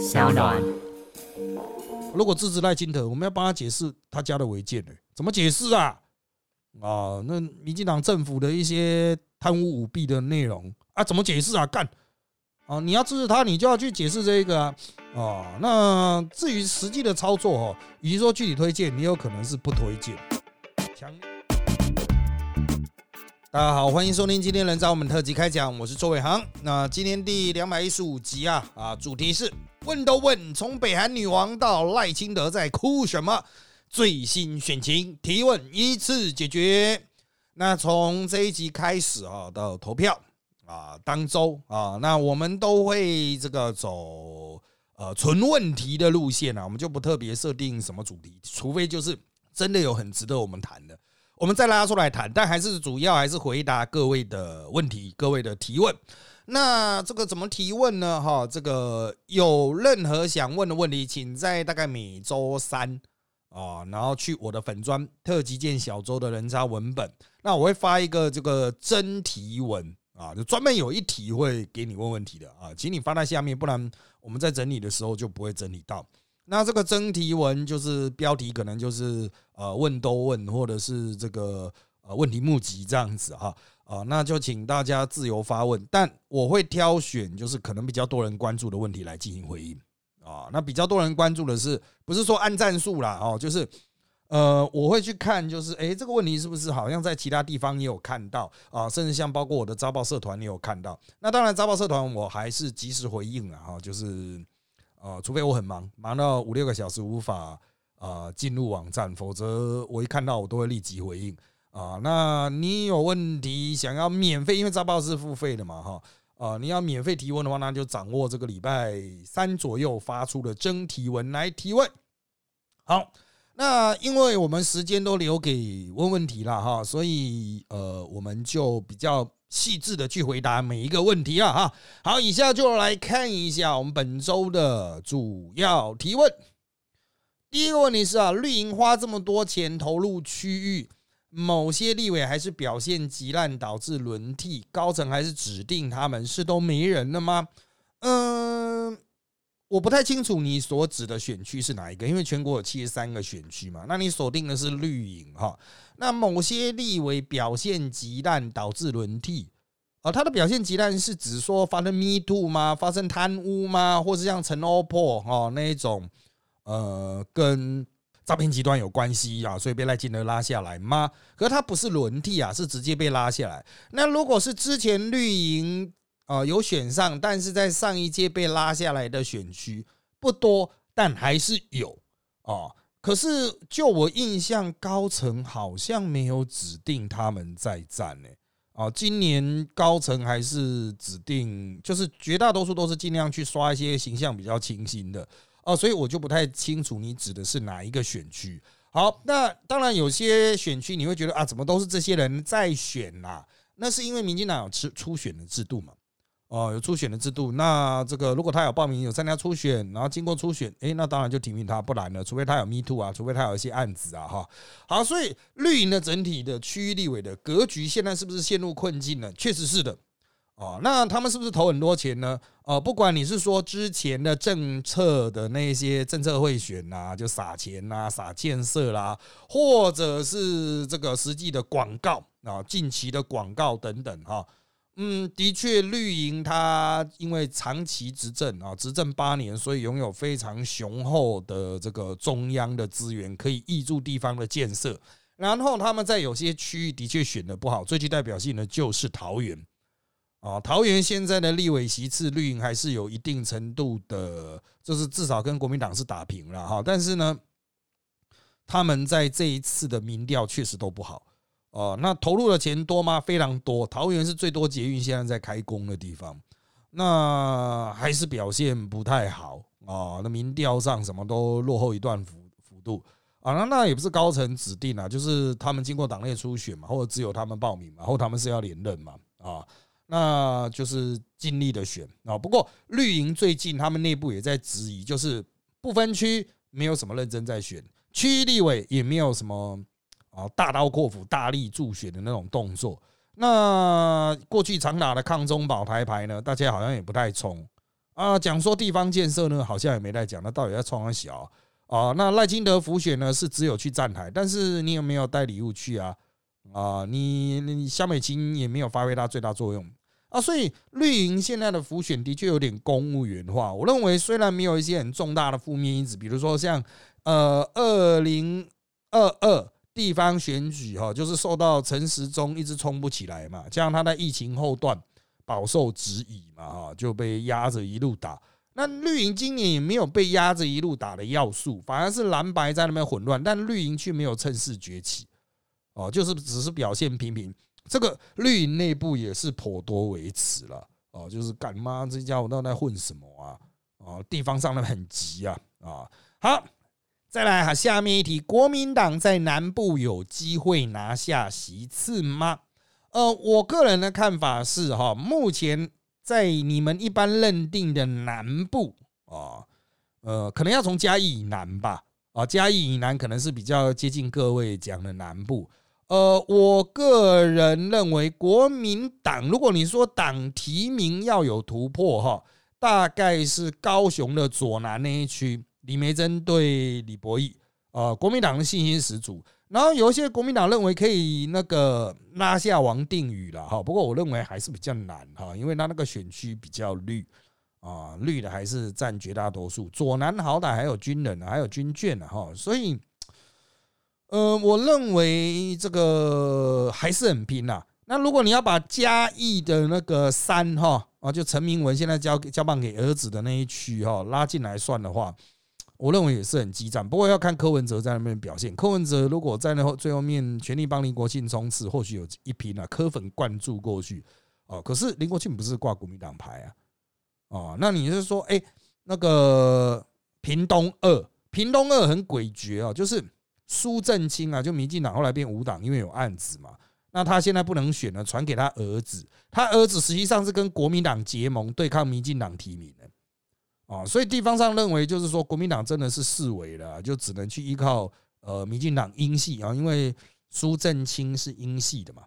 小暖。如果支持赖清德，我们要帮他解释他家的违建呢？怎么解释啊？啊，那民进党政府的一些贪污舞弊的内容啊，怎么解释啊？干啊！你要支持他，你就要去解释这一个啊。啊，那至于实际的操作哦，与其说具体推荐，你有可能是不推荐。强。大家好，欢迎收听今天人找我们特辑开讲，我是周伟航。那今天第两百一十五集啊啊，主题是问都问，从北韩女王到赖清德在哭什么？最新选情提问一次解决。那从这一集开始啊，到投票啊，当周啊，那我们都会这个走呃纯问题的路线啊，我们就不特别设定什么主题，除非就是真的有很值得我们谈的。我们再拉出来谈，但还是主要还是回答各位的问题，各位的提问。那这个怎么提问呢？哈，这个有任何想问的问题，请在大概每周三啊，然后去我的粉砖特级见小周的人渣文本，那我会发一个这个真提文啊，就专门有一题会给你问问题的啊，请你发在下面，不然我们在整理的时候就不会整理到。那这个真题文就是标题，可能就是呃问都问，或者是这个呃问题募集这样子哈啊，啊那就请大家自由发问，但我会挑选就是可能比较多人关注的问题来进行回应啊。那比较多人关注的是不是说按战术啦哦，就是呃我会去看，就是诶这个问题是不是好像在其他地方也有看到啊，甚至像包括我的招报社团也有看到。那当然招报社团我还是及时回应了哈，就是。啊，除非我很忙，忙到五六个小时无法啊进入网站，否则我一看到我都会立即回应啊。那你有问题想要免费，因为招报是付费的嘛，哈啊，你要免费提问的话，那就掌握这个礼拜三左右发出的真提文来提问。好，那因为我们时间都留给问问题了哈，所以呃，我们就比较。细致的去回答每一个问题了哈。好，以下就来看一下我们本周的主要提问。第一个问题是啊，绿营花这么多钱投入区域，某些立委还是表现极烂，导致轮替，高层还是指定他们是都没人了吗？嗯。我不太清楚你所指的选区是哪一个，因为全国有七十三个选区嘛，那你锁定的是绿营哈。那某些立委表现极烂，导致轮替啊，他的表现极烂是指说发生 Me Too 吗？发生贪污吗？或是像陈欧破哈那一种呃跟诈骗集团有关系啊，所以被赖金德拉下来吗？可是他不是轮替啊，是直接被拉下来。那如果是之前绿营。啊，有选上，但是在上一届被拉下来的选区不多，但还是有啊。可是就我印象，高层好像没有指定他们在战呢。啊，今年高层还是指定，就是绝大多数都是尽量去刷一些形象比较清新的啊，所以我就不太清楚你指的是哪一个选区。好，那当然有些选区你会觉得啊，怎么都是这些人在选呐？那是因为民进党有初初选的制度嘛。哦，有初选的制度，那这个如果他有报名有参加初选，然后经过初选，诶，那当然就提名他，不然呢，除非他有 Me Too 啊，除非他有一些案子啊，哈，好，所以绿营的整体的区域立委的格局现在是不是陷入困境呢？确实是的，哦，那他们是不是投很多钱呢？哦，不管你是说之前的政策的那些政策会选呐，就撒钱呐，撒建设啦，或者是这个实际的广告啊，近期的广告等等，哈。嗯，的确，绿营它因为长期执政啊，执政八年，所以拥有非常雄厚的这个中央的资源，可以挹注地方的建设。然后他们在有些区域的确选的不好，最具代表性的就是桃园啊。桃园现在的立委席次，绿营还是有一定程度的，就是至少跟国民党是打平了哈。但是呢，他们在这一次的民调确实都不好。哦，那投入的钱多吗？非常多。桃园是最多捷运现在在开工的地方，那还是表现不太好啊。那民调上什么都落后一段幅幅度啊。那那也不是高层指定啊，就是他们经过党内初选嘛，或者只有他们报名嘛，或他们是要连任嘛啊。那就是尽力的选啊。不过绿营最近他们内部也在质疑，就是不分区没有什么认真在选，区立委也没有什么。啊，大刀阔斧、大力助选的那种动作。那过去常打的抗中保台牌呢，大家好像也不太冲啊，讲说地方建设呢，好像也没在讲，那到底在创什小啊？那赖清德浮选呢，是只有去站台，但是你有没有带礼物去啊？啊，你你萧美琴也没有发挥它最大作用啊，所以绿营现在的浮选的确有点公务员化。我认为虽然没有一些很重大的负面因子，比如说像呃二零二二地方选举哈，就是受到陈时中一直冲不起来嘛，加上他在疫情后段。饱受质疑嘛，哈，就被压着一路打。那绿营今年也没有被压着一路打的要素，反而是蓝白在那边混乱，但绿营却没有趁势崛起，哦，就是只是表现平平。这个绿营内部也是颇多维持了，哦，就是干妈这家伙到底在混什么啊？哦，地方上的很急啊，啊，好，再来哈，下面一题，国民党在南部有机会拿下席次吗？呃，我个人的看法是哈，目前在你们一般认定的南部啊，呃，可能要从嘉义以南吧，啊，嘉义以南可能是比较接近各位讲的南部。呃，我个人认为国民党，如果你说党提名要有突破哈，大概是高雄的左南那一区，李梅珍对李博义，呃，国民党的信心十足。然后有一些国民党认为可以那个拉下王定宇了哈，不过我认为还是比较难哈，因为他那个选区比较绿啊，绿的还是占绝大多数。左南好歹还有军人，还有军眷呢哈，所以，呃，我认为这个还是很拼呐。那如果你要把嘉义的那个三哈啊，就陈明文现在交交棒给儿子的那一区哈拉进来算的话。我认为也是很激战，不过要看柯文哲在那边表现。柯文哲如果在那最后面全力帮林国庆冲刺，或许有一拼啊，柯粉灌注过去哦。可是林国庆不是挂国民党牌啊，哦，那你是说，哎，那个屏东二，屏东二很诡谲啊，就是苏正清啊，就民进党后来变五党，因为有案子嘛，那他现在不能选了，传给他儿子，他儿子实际上是跟国民党结盟对抗民进党提名的。啊，所以地方上认为就是说，国民党真的是四维了，就只能去依靠呃民进党英系啊，因为苏正清是英系的嘛，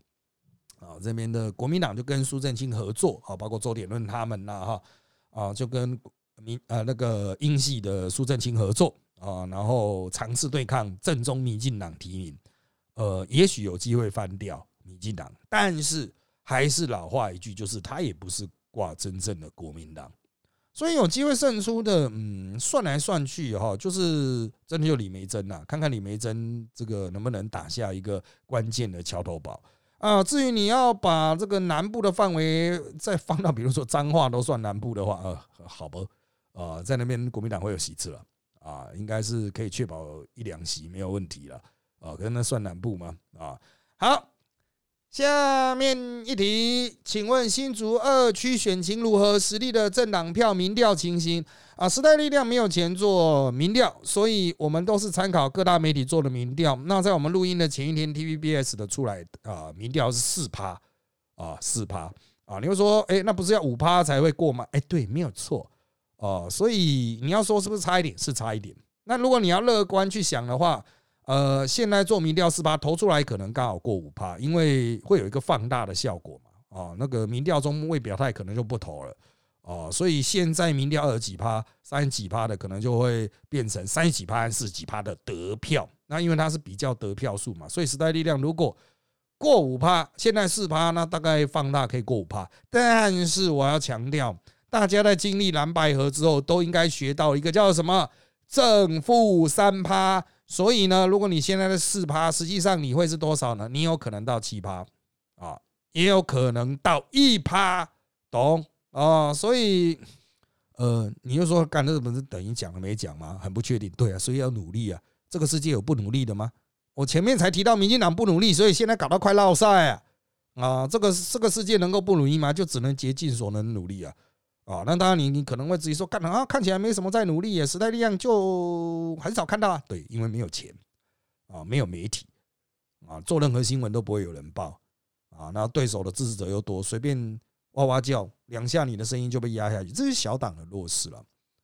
啊这边的国民党就跟苏正清合作啊，包括周点论他们呐哈。啊，就跟民呃那个英系的苏正清合作。啊，然后尝试对抗正宗民进党提名，呃，也许有机会翻掉民进党，但是还是老话一句，就是他也不是挂真正的国民党。所以有机会胜出的，嗯，算来算去哈，就是真的就李梅珍呐，看看李梅珍这个能不能打下一个关键的桥头堡啊。至于你要把这个南部的范围再放到，比如说彰化都算南部的话，呃，好吧，啊，在那边国民党会有席次了啊，应该是可以确保一两席没有问题了啊，可能那算南部吗？啊，好。下面一题，请问新竹二区选情如何？实力的政党票民调情形啊？时代力量没有钱做民调，所以我们都是参考各大媒体做的民调。那在我们录音的前一天，TVBS 的出来啊，民调是四趴啊，四趴啊。你会说，哎，那不是要五趴才会过吗？哎，对，没有错哦。所以你要说是不是差一点？是差一点。那如果你要乐观去想的话。呃，现在做民调四趴投出来，可能刚好过五趴，因为会有一个放大的效果嘛。哦，那个民调中未表态，可能就不投了。哦，所以现在民调二十几趴、三十几趴的，可能就会变成三十几趴、四十几趴的得票。那因为它是比较得票数嘛，所以时代力量如果过五趴，现在四趴，那大概放大可以过五趴。但是我要强调，大家在经历蓝白河之后，都应该学到一个叫什么正负三趴。所以呢，如果你现在的四趴，实际上你会是多少呢？你有可能到七趴啊，也有可能到一趴，懂啊？所以，呃，你又说干这不是等于讲了没讲吗？很不确定。对啊，所以要努力啊。这个世界有不努力的吗？我前面才提到民进党不努力，所以现在搞到快落赛啊！啊，这个这个世界能够不努力吗？就只能竭尽所能努力啊！啊，那当然，你你可能会自己说，干啊，看起来没什么在努力，时代力量就很少看到啊。对，因为没有钱啊，没有媒体啊，做任何新闻都不会有人报啊。那对手的支持者又多，随便哇哇叫两下，你的声音就被压下去，这是小党的弱势了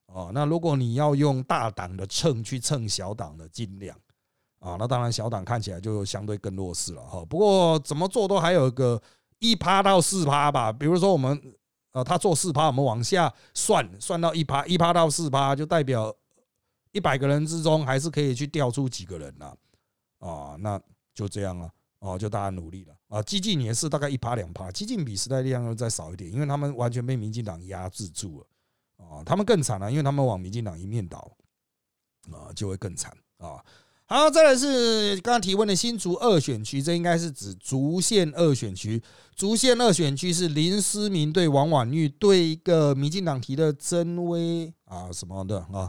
啊。那如果你要用大党的秤去称小党的斤两啊，那当然小党看起来就相对更弱势了哈。不过怎么做都还有一个一趴到四趴吧，比如说我们。呃，他做四趴，我们往下算，算到一趴，一趴到四趴，就代表一百个人之中还是可以去调出几个人呐，啊，那就这样了，哦，就大家努力了啊。激进也是大概一趴两趴，激进比时代力量要再少一点，因为他们完全被民进党压制住了，啊，他们更惨了，因为他们往民进党一面倒，啊，就会更惨啊。好，再来是刚刚提问的新竹二选区，这应该是指竹县二选区。竹县二选区是林思明对王婉玉对一个民进党提的曾威啊什么的啊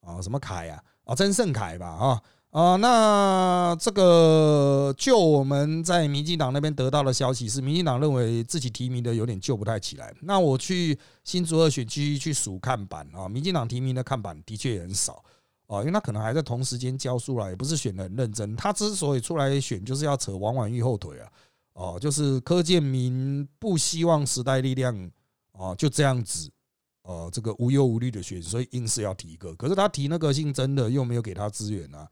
啊什么凯啊啊曾盛凯吧啊啊那这个就我们在民进党那边得到的消息是，民进党认为自己提名的有点救不太起来。那我去新竹二选区去数看板啊，民进党提名的看板的确也很少。哦，因为他可能还在同时间教书啦，也不是选的很认真。他之所以出来选，就是要扯王婉玉后腿啊。哦，就是柯建明不希望时代力量哦就这样子，呃，这个无忧无虑的选，所以硬是要提一个。可是他提那个姓曾的，又没有给他资源啊，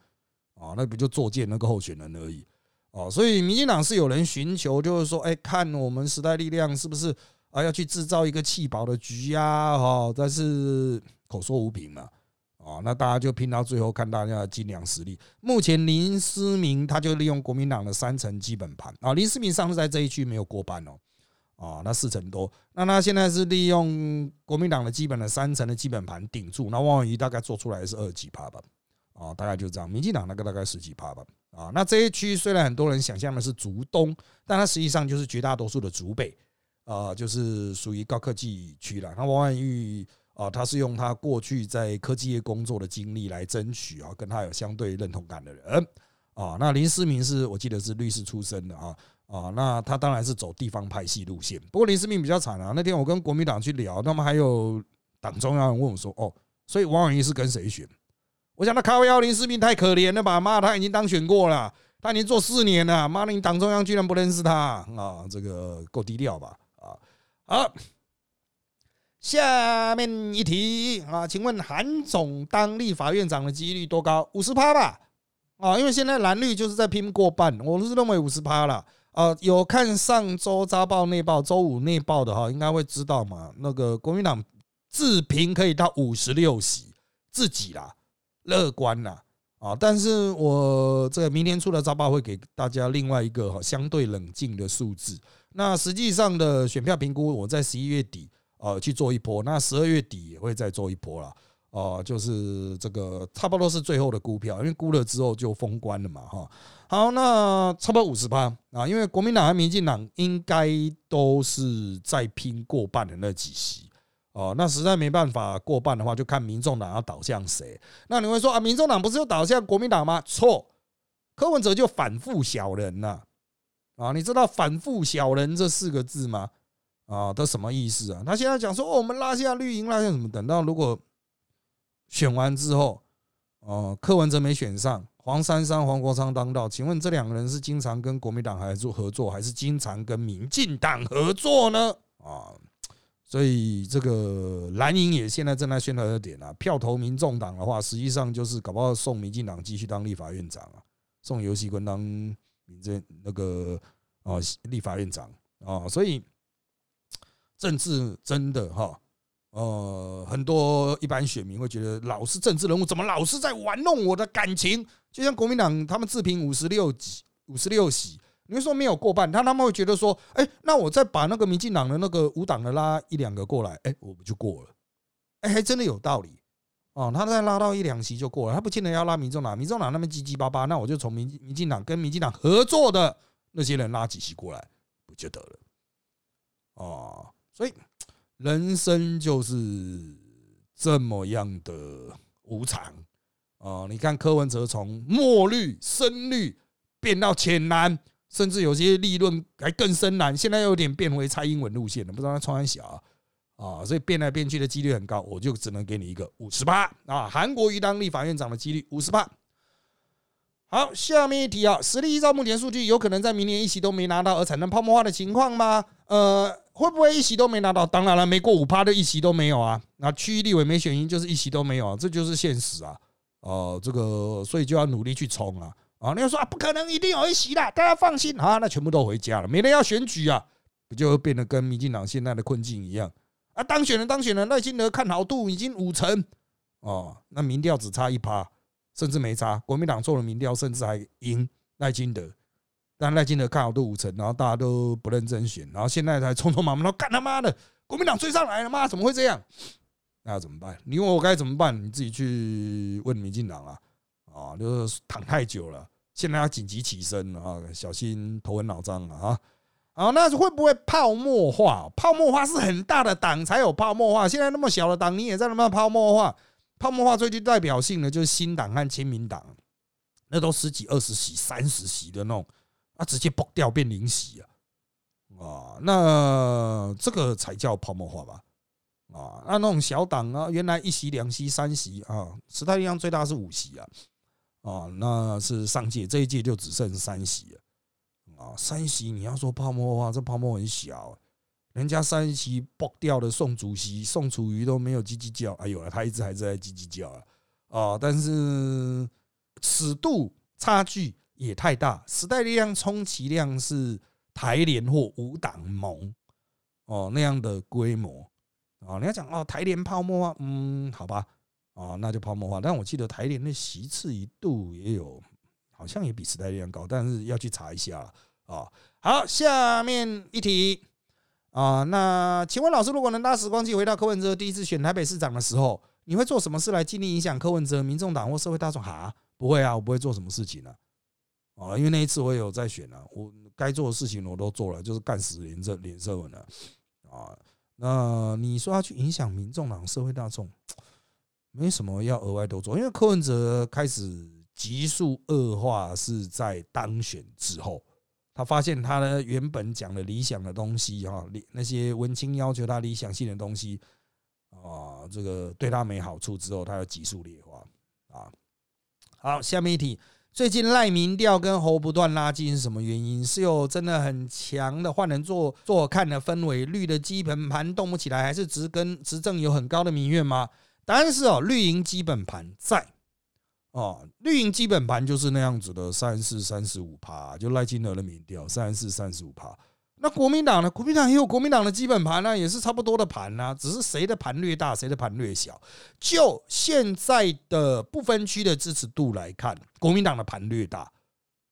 啊，那不就作践那个候选人而已。哦，所以民进党是有人寻求，就是说，哎，看我们时代力量是不是啊要去制造一个弃保的局呀？哈，但是口说无凭嘛。啊，那大家就拼到最后，看大家的精良实力。目前林思明他就利用国民党的三层基本盘啊，林思明上次在这一区没有过半哦，啊，那四成多，那他现在是利用国民党的基本的三层的基本盘顶住，那汪婉仪大概做出来是二几趴吧，啊，大概就这样。民进党那个大概十几趴吧，啊，那这一区虽然很多人想象的是竹东，但它实际上就是绝大多数的竹北，啊，就是属于高科技区了。那汪婉玉。啊，他是用他过去在科技业工作的经历来争取啊，跟他有相对认同感的人啊。那林思明是我记得是律师出身的啊啊，那他当然是走地方派系路线。不过林思明比较惨啊，那天我跟国民党去聊，他们还有党中央问我说：“哦，所以王永仪是跟谁选？”我想那卡威幺林思明太可怜了吧？妈，他已经当选过了，他已经做四年了，妈，你党中央居然不认识他啊？这个够低调吧？啊，好。下面一题啊，请问韩总当立法院长的几率多高？五十趴吧？啊，因为现在蓝绿就是在拼过半，我是认为五十趴了。啊，有看上周《扎报》内报、周五内报的哈，应该会知道嘛。那个国民党自评可以到五十六席，自己啦，乐观啦。啊，但是我这个明天出的《扎报》会给大家另外一个哈相对冷静的数字。那实际上的选票评估，我在十一月底。呃，去做一波，那十二月底也会再做一波了，哦，就是这个差不多是最后的估票，因为估了之后就封关了嘛，哈。好，那差不多五十趴啊，因为国民党和民进党应该都是在拼过半的那几席，哦，那实在没办法过半的话，就看民众党要倒向谁。那你会说啊，民众党不是又倒向国民党吗？错，柯文哲就反复小人呐，啊，你知道反复小人这四个字吗？啊，都什么意思啊？他现在讲说，哦，我们拉下绿营，拉下什么？等到如果选完之后，哦，柯文哲没选上，黄珊珊、黄国昌当道，请问这两个人是经常跟国民党还做合作，还是经常跟民进党合作呢？啊，所以这个蓝营也现在正在宣传的点啊，票投民众党的话，实际上就是搞不好送民进党继续当立法院长啊，送游锡堃当民政那个啊立法院长啊，所以。政治真的哈，呃，很多一般选民会觉得，老是政治人物怎么老是在玩弄我的感情？就像国民党他们自评五十六席，五十六席，你说没有过半，他他们会觉得说，哎，那我再把那个民进党的那个五党的拉一两个过来，哎，我不就过了？哎，还真的有道理哦。他再拉到一两席就过了，他不见得要拉民众党，民众党那边唧唧巴巴，那我就从民民进党跟民进党合作的那些人拉几席过来，不就得了？哦。所以，人生就是这么样的无常啊！你看柯文哲从墨绿、深绿变到浅蓝，甚至有些立论还更深蓝，现在有点变回蔡英文路线了。不知道他穿小啊，所以变来变去的几率很高，我就只能给你一个五十八啊！韩国瑜当立法院长的几率五十八。好，下面一题啊，实力依照目前数据，有可能在明年一席都没拿到而产生泡沫化的情况吗？呃。会不会一席都没拿到？当然了，没过五趴的一席都没有啊。那区域立委没选赢，就是一席都没有啊，这就是现实啊。哦，这个所以就要努力去冲啊。啊，你要说啊，不可能，一定有一席的，大家放心啊。那全部都回家了，没人要选举啊，不就变得跟民进党现在的困境一样啊，当选了，当选了，赖清德看好度已经五成哦，那民调只差一趴，甚至没差。国民党做了民调，甚至还赢赖清德，但赖清德看好度五成，然后大家都不认真选，然后现在才匆匆忙忙，干他妈的，国民党追上来了吗？怎么会这样？那要怎么办？你问我该怎么办？你自己去问民进党啊！啊，就是躺太久了，现在要紧急起身啊，小心头昏脑胀啊！啊，那会不会泡沫化？泡沫化是很大的党才有泡沫化，现在那么小的党，你也在那么泡沫化？泡沫化最具代表性的就是新党和亲民党，那都十几、二十席、三十席的那种，啊，直接崩掉变零席啊！啊，那这个才叫泡沫化吧？啊，那那种小党啊，原来一席、两席、三席啊，时代力量最大是五席啊，啊，那是上届，这一届就只剩三席了。啊，三席你要说泡沫化，这泡沫很小，人家三席崩掉的宋主席宋楚瑜都没有叽叽叫，哎呦，他一直还在叽叽叫啊，啊，但是尺度差距也太大，时代力量充其量是台联或五党盟哦那样的规模啊，你要讲哦台联泡沫化，嗯，好吧，啊，那就泡沫化，但我记得台联的席次一度也有，好像也比时代力量高，但是要去查一下。哦，好，下面一题啊，那请问老师，如果能搭时光机回到柯文哲第一次选台北市长的时候，你会做什么事来尽力影响柯文哲、民众党或社会大众？哈，不会啊，我不会做什么事情呢。啊，啊因为那一次我也有在选啊，我该做的事情我都做了，就是干死连胜连胜文了啊。那你说要去影响民众党、社会大众，没什么要额外多做，因为柯文哲开始急速恶化是在当选之后。他发现他的原本讲的理想的东西，哈，那些文青要求他理想性的东西，啊，这个对他没好处之后，他要急速劣化啊。好，下面一题，最近赖民调跟侯不断拉近是什么原因？是有真的很强的换人做做看的氛围，绿的基本盘动不起来，还是执跟执政有很高的民怨吗？答案是哦，绿营基本盘在。哦，绿营基本盘就是那样子的，三四三十五趴，就赖金德的民调，三四三十五趴。那国民党呢？国民党也有国民党的基本盘呢，也是差不多的盘呢，只是谁的盘略大，谁的盘略小。就现在的不分区的支持度来看，国民党的盘略大，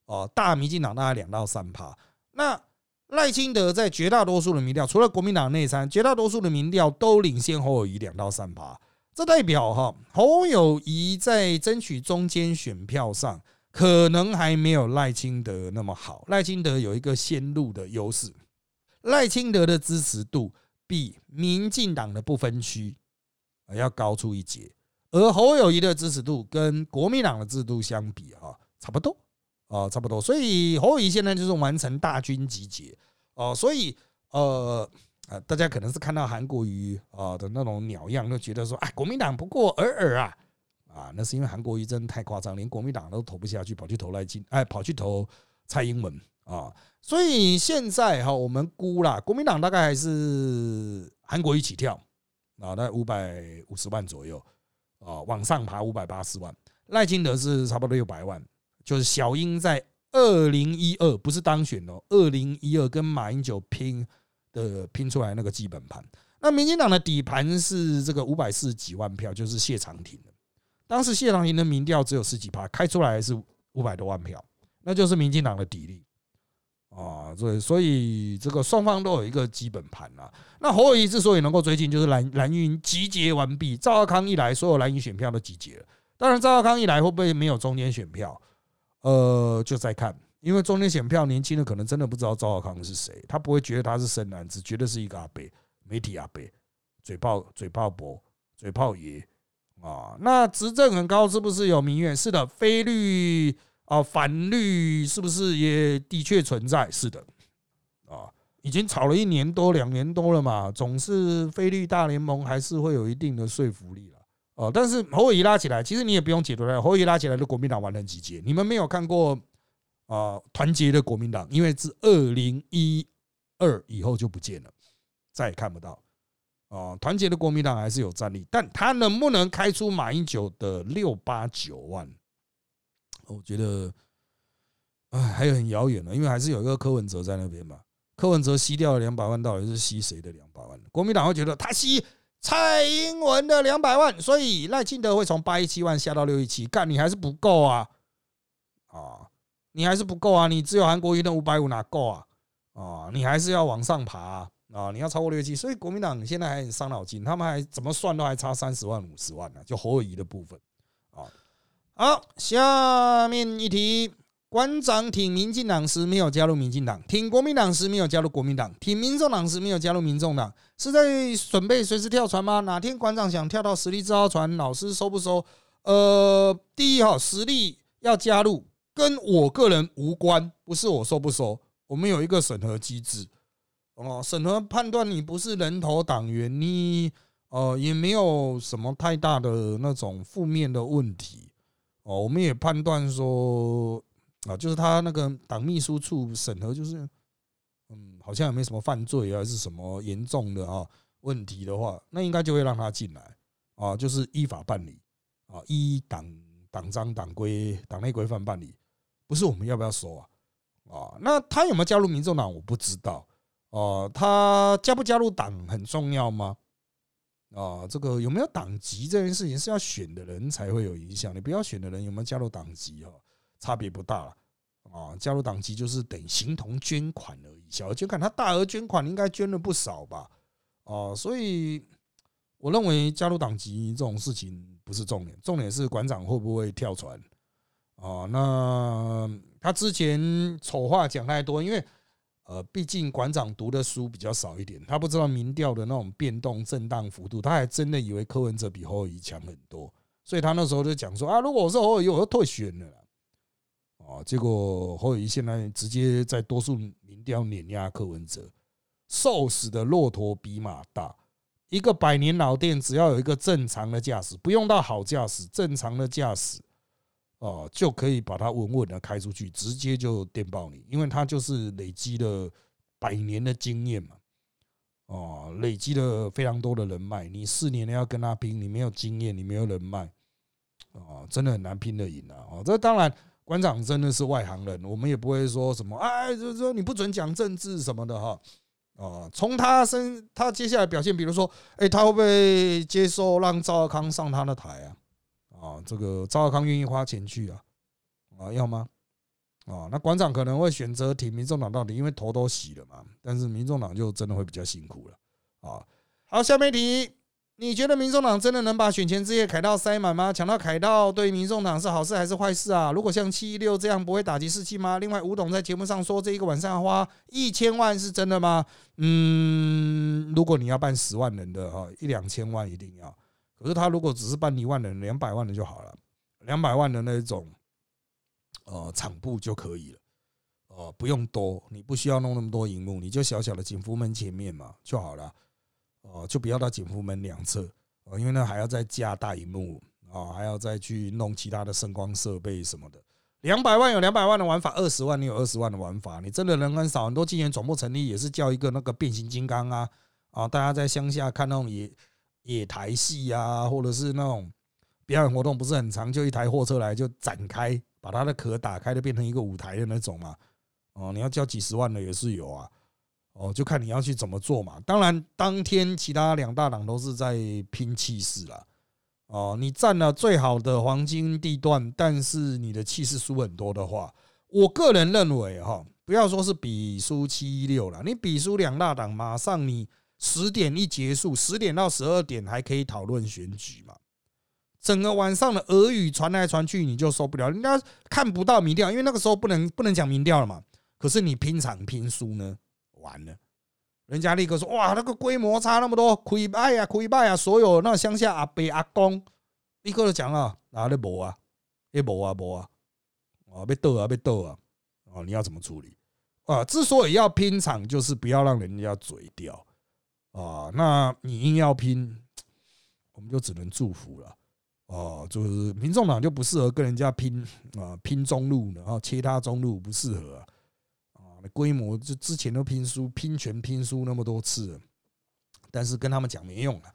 哦，大民进党大概两到三趴。那赖清德在绝大多数的民调，除了国民党内参，绝大多数的民调都领先侯友谊两到三趴。这代表哈侯友谊在争取中间选票上，可能还没有赖清德那么好。赖清德有一个先路的优势，赖清德的支持度比民进党的不分区要高出一截，而侯友谊的支持度跟国民党的制度相比啊，差不多啊，差不多。所以侯友谊现在就是完成大军集结哦，所以呃。啊，大家可能是看到韩国瑜啊的那种鸟样，就觉得说，啊，国民党不过尔尔啊，啊，那是因为韩国瑜真的太夸张，连国民党都投不下去，跑去投赖金，哎，跑去投蔡英文啊，所以现在哈，我们估啦，国民党大概还是韩国瑜起跳啊，在五百五十万左右啊，往上爬五百八十万，赖清德是差不多六百万，就是小英在二零一二不是当选哦，二零一二跟马英九拼。的拼出来那个基本盘，那民进党的底盘是这个五百四十几万票，就是谢长廷的。当时谢长廷的民调只有十几趴，开出来是五百多万票，那就是民进党的底力啊。所以，所以这个双方都有一个基本盘啊。那侯友谊之所以能够追进，就是蓝蓝营集结完毕，赵少康一来，所有蓝营选票都集结了。当然，赵少康一来会不会没有中间选票？呃，就再看。因为中间选票年轻的可能真的不知道赵少康是谁，他不会觉得他是深蓝，只觉得是一个阿伯，媒体阿伯，嘴炮嘴炮博，嘴炮爷啊。那执政很高，是不是有民怨？是的，非律啊反律是不是也的确存在？是的，啊，已经吵了一年多两年多了嘛，总是非律大联盟还是会有一定的说服力了。哦，但是侯友谊拉起来，其实你也不用解读了，侯友谊拉起来的国民党完成集结，你们没有看过？啊，团结的国民党，因为自二零一二以后就不见了，再也看不到。啊，团结的国民党还是有战力，但他能不能开出马英九的六八九万？我觉得，哎，还有很遥远的，因为还是有一个柯文哲在那边嘛。柯文哲吸掉了两百万，到底是吸谁的两百万？国民党会觉得他吸蔡英文的两百万，所以赖清德会从八一七万下到六一七，干你还是不够啊！啊，你还是不够啊！你只有韩国瑜的五百五哪够啊？啊，你还是要往上爬！啊你要超过六七，所以国民党现在还很伤脑筋，他们还怎么算都还差三十万五十万呢？就侯友谊的部分啊。好，下面一题。馆长挺民进党时没有加入民进党，挺国民党时没有加入国民党，挺民众党时没有加入民众党，是在准备随时跳船吗？哪天馆长想跳到实力这号船，老师收不收？呃，第一哈，实力要加入，跟我个人无关，不是我收不收，我们有一个审核机制哦，审核判断你不是人头党员，你呃也没有什么太大的那种负面的问题哦，我们也判断说。啊，就是他那个党秘书处审核，就是嗯，好像也没什么犯罪啊，是什么严重的啊问题的话，那应该就会让他进来啊，就是依法办理啊，依党党章党规党内规范办理，不是我们要不要收啊？啊，那他有没有加入民众党，我不知道哦。他加不加入党很重要吗？啊，这个有没有党籍这件事情是要选的人才会有影响，你不要选的人有没有加入党籍哈？差别不大啊，加入党籍就是等形同捐款而已。小额捐款，他大额捐款应该捐了不少吧？哦，所以我认为加入党籍这种事情不是重点，重点是馆长会不会跳船啊？那他之前丑话讲太多，因为呃，毕竟馆长读的书比较少一点，他不知道民调的那种变动震荡幅度，他还真的以为柯文哲比侯友谊强很多，所以他那时候就讲说啊，如果我是侯友谊，我就退选了。啊！结果侯友谊现在直接在多数民调碾压柯文哲，瘦死的骆驼比马大。一个百年老店，只要有一个正常的驾驶，不用到好驾驶，正常的驾驶，哦，就可以把它稳稳的开出去，直接就电爆你，因为它就是累积了百年的经验嘛，哦，累积了非常多的人脉。你四年的要跟他拼，你没有经验，你没有人脉，哦，真的很难拼得赢啊！哦，这当然。馆长真的是外行人，我们也不会说什么，哎，就是说你不准讲政治什么的哈。啊，从他身，他接下来表现，比如说，哎，他会不会接受让赵康上他的台啊？啊，这个赵少康愿意花钱去啊？啊，要吗？啊，那馆长可能会选择挺民众党到底，因为头都洗了嘛。但是民众党就真的会比较辛苦了啊。好，下面一题。你觉得民众党真的能把选前之夜凯道塞满吗？抢到凯道对民众党是好事还是坏事啊？如果像七一六这样不会打击士气吗？另外，吴董在节目上说这一个晚上花一千万是真的吗？嗯，如果你要办十万人的哈，一两千万一定要。可是他如果只是办一万人、两百万的就好了，两百万的那种呃场部就可以了，哦，不用多，你不需要弄那么多荧幕，你就小小的警福门前面嘛就好了。哦，就不要到警福门两侧哦，因为那还要再加大荧幕啊，还要再去弄其他的声光设备什么的。两百万有两百万的玩法，二十万你有二十万的玩法。你真的人很少，很多今年总部成立也是叫一个那个变形金刚啊啊！大家在乡下看那种也野台戏啊，或者是那种表演活动，不是很长，就一台货车来就展开，把它的壳打开，就变成一个舞台的那种嘛。哦，你要交几十万的也是有啊。哦，就看你要去怎么做嘛。当然，当天其他两大党都是在拼气势了。哦，你占了最好的黄金地段，但是你的气势输很多的话，我个人认为哈，不要说是比输七一六了，你比输两大党，马上你十点一结束，十点到十二点还可以讨论选举嘛。整个晚上的俄语传来传去，你就受不了，人家看不到民调，因为那个时候不能不能讲民调了嘛。可是你拼场拼输呢？完了，人家立刻说：“哇，那个规模差那么多，亏败啊，亏败啊！”所有那乡下阿伯阿公立刻就讲了：“哪里无啊？也无啊，无啊！啊，被斗啊，被斗啊！哦，你要怎么处理啊？之所以要拼场，就是不要让人家嘴掉啊。那你硬要拼，我们就只能祝福了哦。就是民众党就不适合跟人家拼啊，拼中路，然后切他中路不适合。”啊规模就之前都拼输拼全拼输那么多次，但是跟他们讲没用的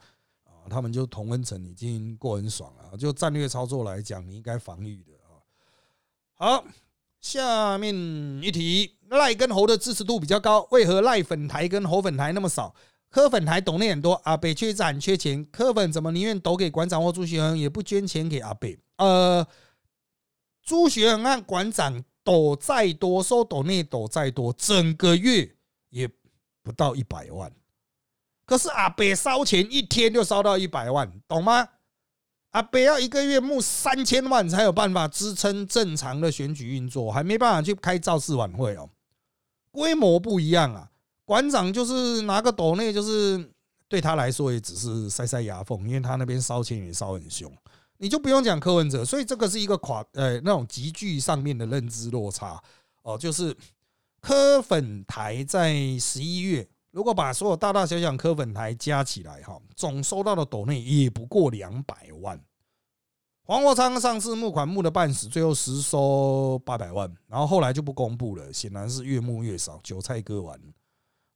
啊！他们就同温层已经过很爽了。就战略操作来讲，你应该防御的啊。好，下面一题，赖跟侯的支持度比较高，为何赖粉台跟侯粉台那么少？柯粉还懂内很多，阿北缺战缺钱，柯粉怎么宁愿抖给馆长或朱学恒，也不捐钱给阿北？呃，朱学恒和馆长抖再多，收抖内抖再多，整个月也不到一百万。可是阿北烧钱一天就烧到一百万，懂吗？阿北要一个月募三千万才有办法支撑正常的选举运作，还没办法去开造势晚会哦，规模不一样啊。馆长就是拿个斗内，就是对他来说也只是塞塞牙缝，因为他那边烧钱也烧很凶。你就不用讲柯文哲，所以这个是一个垮呃那种集聚上面的认知落差哦，就是柯粉台在十一月。如果把所有大大小小柯粉台加起来，哈，总收到的斗内也不过两百万。黄国昌上次募款募的半死，最后实收八百万，然后后来就不公布了，显然是越募越少，韭菜割完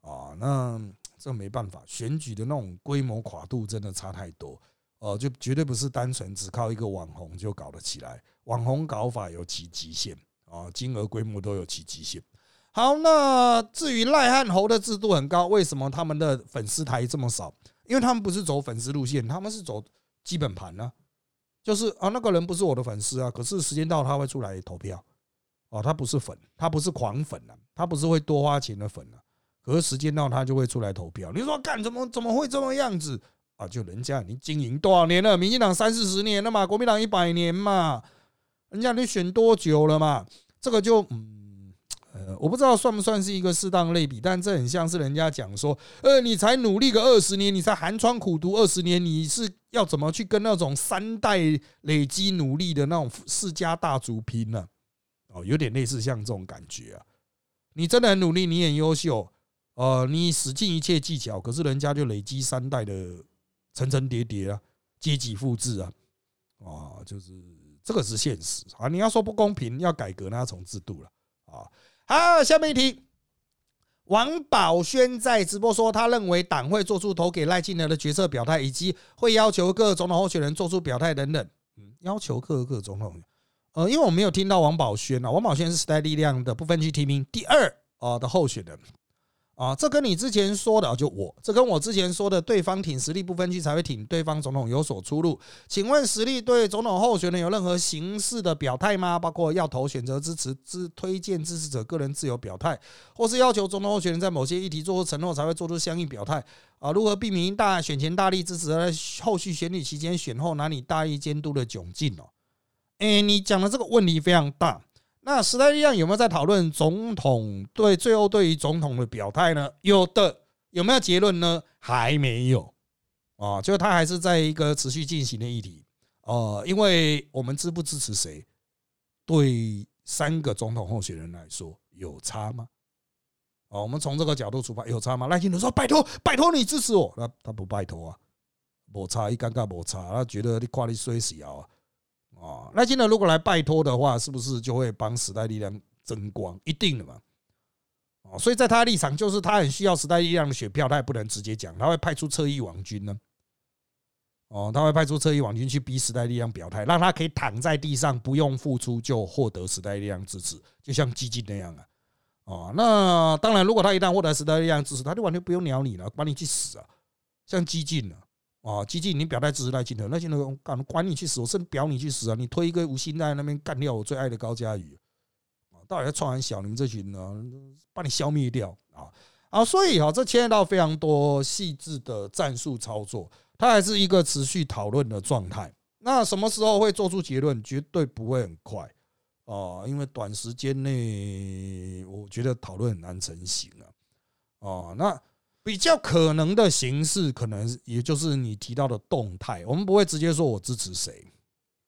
啊。那这没办法，选举的那种规模跨度真的差太多，哦，就绝对不是单纯只靠一个网红就搞得起来。网红搞法有其极限啊，金额规模都有其极限。好，那至于赖汉侯的制度很高，为什么他们的粉丝台这么少？因为他们不是走粉丝路线，他们是走基本盘呢。就是啊，那个人不是我的粉丝啊，可是时间到他会出来投票。哦，他不是粉，他不是狂粉啊，他不是会多花钱的粉啊。可是时间到他就会出来投票。你说干怎么怎么会这么样子啊？就人家已经经营多少年了？民进党三四十年了嘛，国民党一百年嘛，人家你选多久了嘛？这个就嗯。呃，我不知道算不算是一个适当类比，但这很像是人家讲说，呃，你才努力个二十年，你才寒窗苦读二十年，你是要怎么去跟那种三代累积努力的那种世家大族拼呢？哦，有点类似像这种感觉啊。你真的很努力，你很优秀，呃，你使尽一切技巧，可是人家就累积三代的层层叠叠啊，阶级复制啊，啊，就是这个是现实啊。你要说不公平，要改革，那要从制度了啊。好，下面一题。王宝轩在直播说，他认为党会做出投给赖清德的决策表态，以及会要求各总统候选人做出表态等等。嗯，要求各个总统。呃，因为我没有听到王宝轩啊，王宝轩是时代力量的不分区提名第二啊的候选人。啊，这跟你之前说的，就我这跟我之前说的，对方挺实力不分区才会挺对方总统有所出入。请问实力对总统候选人有任何形式的表态吗？包括要投、选择、支持、支推荐支持者个人自由表态，或是要求总统候选人在某些议题做出承诺才会做出相应表态？啊，如何避免大选前大力支持，在后续选举期间选后拿你大力监督的窘境哦？哎，你讲的这个问题非常大。那时代力量有没有在讨论总统对最后对于总统的表态呢？有的，有没有结论呢？还没有啊，就他还是在一个持续进行的议题哦。因为我们支不支持谁，对三个总统候选人来说有差吗？哦，我们从这个角度出发，有差吗？赖清德说：“拜托，拜托你支持我。”那他不拜托啊，没差，一尴尬没差，他觉得你夸你衰死啊。哦，那今天如果来拜托的话，是不是就会帮时代力量争光？一定的嘛。哦，所以在他的立场，就是他很需要时代力量的选票，他也不能直接讲，他会派出侧翼网军呢。哦，他会派出侧翼网军去逼时代力量表态，让他可以躺在地上，不用付出就获得时代力量支持，就像激进那样啊。哦，那当然，如果他一旦获得时代力量支持，他就完全不用鸟你了，管你去死啊！像激进啊。啊，基金你表态支持赖清德，赖清德干管你去死，我甚至表你去死啊！你推一个吴兴在那边干掉我最爱的高嘉瑜，啊，到底在创很小？你们这群呢，把你消灭掉啊！啊，所以哈，这牵涉到非常多细致的战术操作，它还是一个持续讨论的状态。那什么时候会做出结论？绝对不会很快啊，因为短时间内，我觉得讨论很难成型啊。哦，那。比较可能的形式，可能也就是你提到的动态。我们不会直接说我支持谁，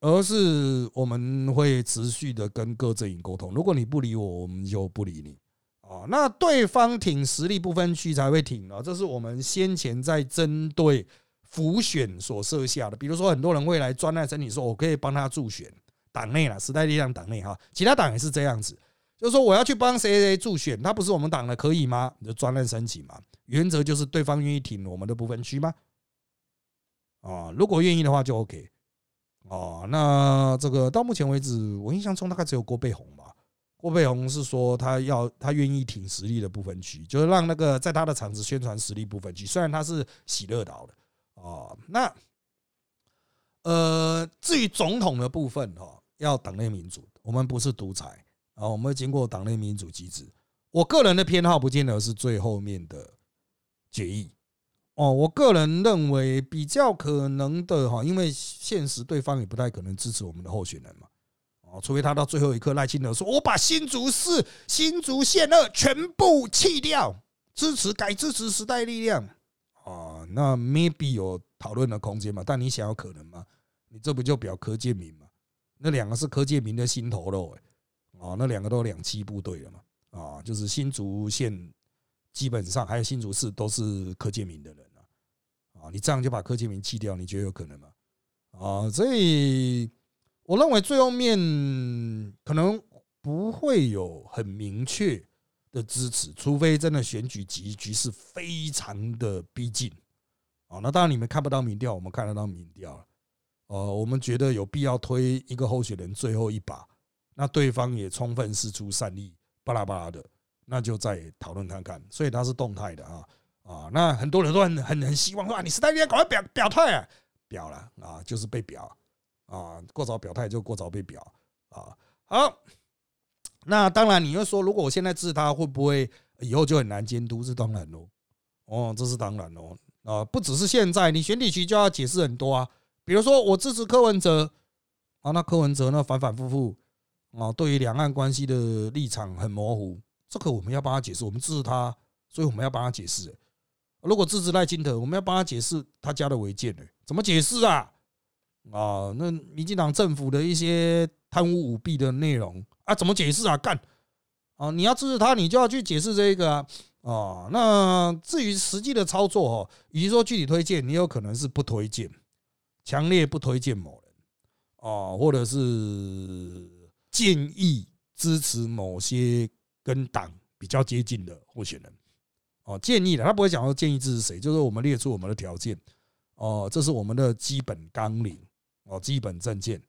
而是我们会持续的跟各阵营沟通。如果你不理我，我们就不理你啊。那对方挺实力不分区才会挺啊，这是我们先前在针对浮选所设下的。比如说，很多人会来专案申请，说我可以帮他助选党内了，时代力量党内哈，其他党也是这样子。就是说，我要去帮谁谁助选，他不是我们党的，可以吗？你就专任申请嘛。原则就是对方愿意挺我们的部分区吗？啊，如果愿意的话就 OK。哦，那这个到目前为止，我印象中大概只有郭背红吧，郭佩宏是说他要他愿意挺实力的部分区，就是让那个在他的场子宣传实力部分区。虽然他是喜乐岛的哦，那呃，至于总统的部分哈，要党内民主，我们不是独裁啊，我们经过党内民主机制。我个人的偏好不见得是最后面的决议哦，我个人认为比较可能的哈，因为现实对方也不太可能支持我们的候选人嘛。哦，除非他到最后一刻赖清德说：“我把新竹市、新竹县二全部弃掉，支持改支持时代力量。”啊，那 maybe 有讨论的空间嘛？但你想要可能吗？你这不就表柯建明嘛？那两个是柯建明的心头肉哎，哦，那两个都两栖部队了嘛？啊，就是新竹县基本上还有新竹市都是柯建明的人啊，啊，你这样就把柯建明弃掉，你觉得有可能吗？啊，所以。我认为最后面可能不会有很明确的支持，除非真的选举局局势非常的逼近啊。那当然你们看不到民调，我们看得到民调了。呃，我们觉得有必要推一个候选人最后一把，那对方也充分示出善意，巴拉巴拉的，那就再讨论看看。所以它是动态的啊啊。那很多人都很很很希望说，你时代力量赶快表表态啊，表了啊，就是被表。啊，过早表态就过早被表啊！好，那当然，你又说，如果我现在治他，会不会以后就很难监督？是当然喽，哦，这是当然喽啊！不只是现在，你选举局就要解释很多啊。比如说，我支持柯文哲啊，那柯文哲呢反反复复啊，对于两岸关系的立场很模糊，这个我们要帮他解释。我们支持他，所以我们要帮他解释。如果支持赖清德，我们要帮他解释他家的违建呢？怎么解释啊？啊，那民进党政府的一些贪污舞弊的内容啊，怎么解释啊？干啊！你要支持他，你就要去解释这个啊。啊，那至于实际的操作哦，与其说具体推荐，你有可能是不推荐，强烈不推荐某人啊，或者是建议支持某些跟党比较接近的候选人哦，建议的，他不会讲说建议支持谁，就是我们列出我们的条件哦，这是我们的基本纲领。哦，基本证件，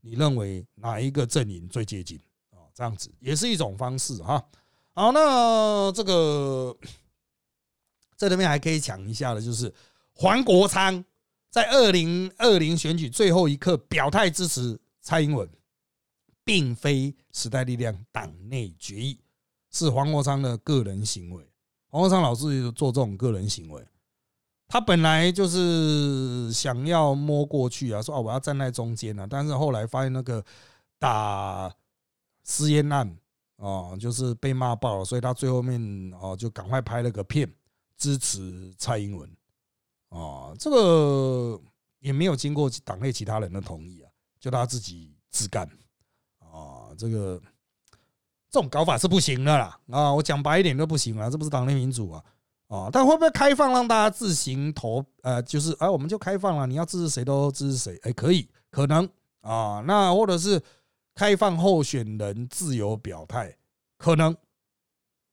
你认为哪一个阵营最接近？哦，这样子也是一种方式哈。好，那这个这里面还可以讲一下的，就是黄国昌在二零二零选举最后一刻表态支持蔡英文，并非时代力量党内决议，是黄国昌的个人行为。黄国昌老师做这种个人行为。他本来就是想要摸过去啊，说啊我要站在中间啊，但是后来发现那个打私烟案哦，就是被骂爆了，所以他最后面哦就赶快拍了个片支持蔡英文哦，这个也没有经过党内其他人的同意啊，就他自己自干啊，这个这种搞法是不行的啦啊，我讲白一点都不行啊，这不是党内民主啊。啊，但会不会开放让大家自行投？呃，就是哎，我们就开放了，你要支持谁都支持谁，哎，可以，可能啊，那或者是开放候选人自由表态，可能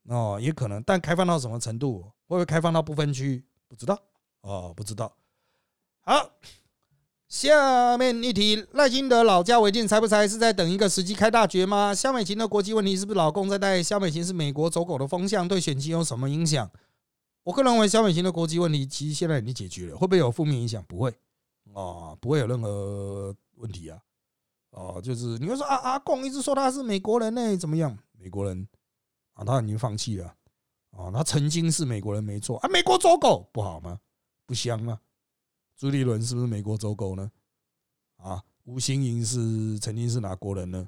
哦，也可能，但开放到什么程度？会不会开放到不分区？不知道哦，不知道。好，下面一题，赖清德老家违建拆不拆？是在等一个时机开大决吗？肖美琴的国际问题是不是老公在带？肖美琴是美国走狗的风向，对选情有什么影响？我个人认为，小美琴的国际问题其实现在已经解决了，会不会有负面影响？不会啊，不会有任何问题啊。哦，就是你会说啊，阿贡一直说他是美国人呢，怎么样？美国人啊，他已经放弃了啊，他曾经是美国人没错啊，美国走狗不好吗？不香吗？朱立伦是不是美国走狗呢？啊，吴新颖是曾经是哪国人呢？